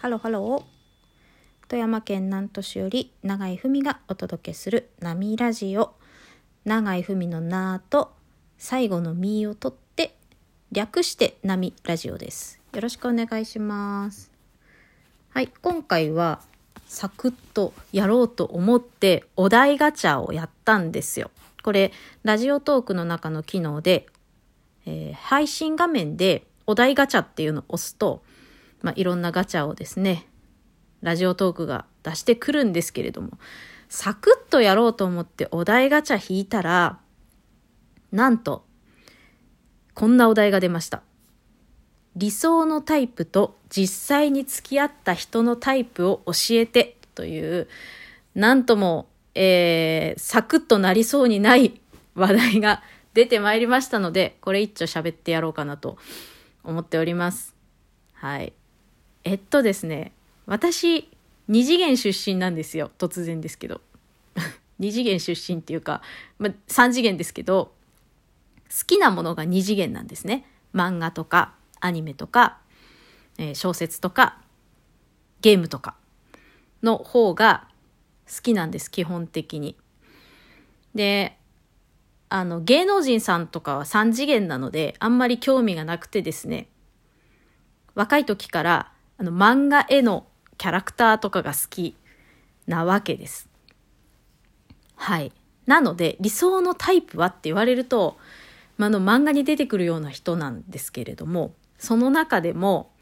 ハローハロー富山県南砺市より永井文がお届けするなみラジオ。永井文のなーと最後のみーを取って略してなみラジオです。よろしくお願いします。はい今回はサクッとやろうと思ってお題ガチャをやったんですよ。これラジオトークの中の機能で、えー配信画面でお題ガチャっていうのを押すとまあ、いろんなガチャをですね、ラジオトークが出してくるんですけれども、サクッとやろうと思ってお題ガチャ引いたら、なんと、こんなお題が出ました。理想のタイプと実際に付き合った人のタイプを教えてという、なんとも、えー、サクッとなりそうにない話題が出てまいりましたので、これ一丁喋ってやろうかなと思っております。はい。えっとですね、私、二次元出身なんですよ。突然ですけど。二次元出身っていうか、ま、三次元ですけど、好きなものが二次元なんですね。漫画とか、アニメとか、えー小説とか、ゲームとかの方が好きなんです、基本的に。で、あの、芸能人さんとかは三次元なので、あんまり興味がなくてですね、若い時からあの漫画へのキャラクターとかが好きなわけです。はい。なので理想のタイプはって言われると、ま、あの漫画に出てくるような人なんですけれども、その中でも、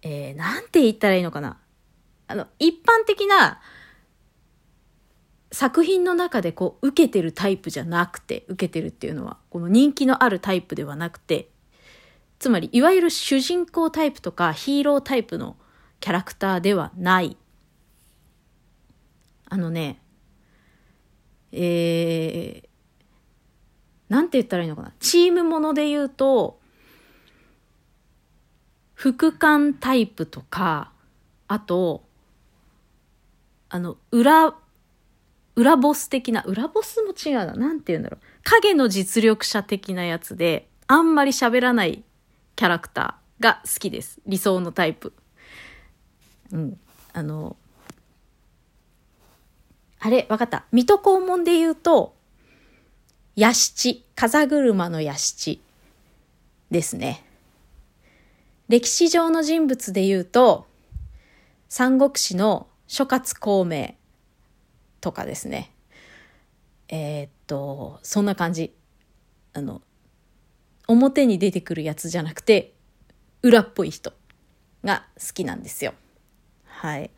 えー、なんて言ったらいいのかな。あの、一般的な作品の中でこう受けてるタイプじゃなくて、受けてるっていうのは、この人気のあるタイプではなくて、つまり、いわゆる主人公タイプとかヒーロータイプのキャラクターではない。あのね、えー、なんて言ったらいいのかな。チームもので言うと、副官タイプとか、あと、あの、裏、裏ボス的な、裏ボスも違うな。なんて言うんだろう。影の実力者的なやつで、あんまり喋らないキャラクターが好きです。理想のタイプ。うん。あの、あれ、わかった。水戸黄門で言うと、屋敷、風車の屋敷ですね。歴史上の人物で言うと、三国志の諸葛孔明とかですね。えーっと、そんな感じ。あの、表に出てくるやつじゃなくて裏っぽい人が好きなんですよ。はい。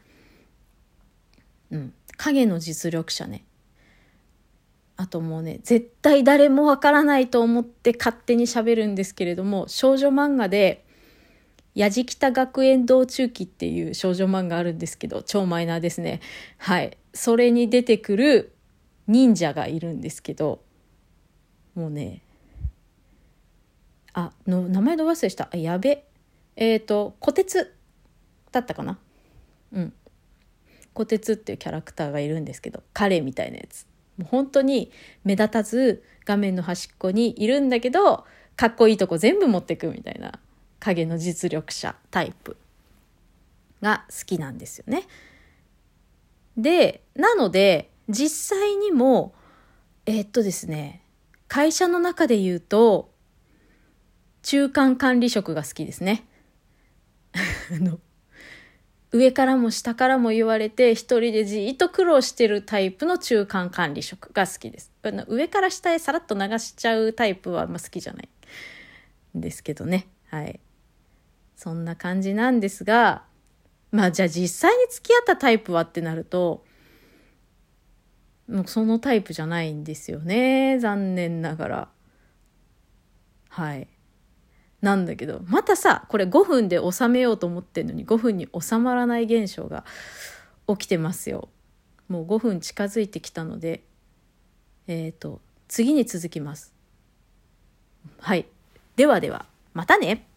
うん。影の実力者ね。あともうね、絶対誰もわからないと思って勝手に喋るんですけれども、少女漫画で、やじきた学園道中記っていう少女漫画あるんですけど、超マイナーですね。はい。それに出てくる忍者がいるんですけど、もうね、あの名前ど忘れした。あやべ。えっ、ー、と虎鉄だったかな。うん。虎鉄っていうキャラクターがいるんですけど彼みたいなやつ。もう本当に目立たず画面の端っこにいるんだけどかっこいいとこ全部持ってくみたいな影の実力者タイプが好きなんですよね。でなので実際にもえーっとですね会社の中で言うと中間管理職が好きですね。あの上からも下からも言われて一人でじっと苦労してるタイプの中間管理職が好きです。あの上から下へさらっと流しちゃうタイプはあんま好きじゃないんですけどね。はい。そんな感じなんですが、まあじゃあ実際に付き合ったタイプはってなると、もうそのタイプじゃないんですよね。残念ながら。はい。なんだけど、またさ、これ5分で収めようと思ってんのに5分に収まらない現象が起きてますよ。もう5分近づいてきたので、えっ、と、次に続きます。はい。ではでは、またね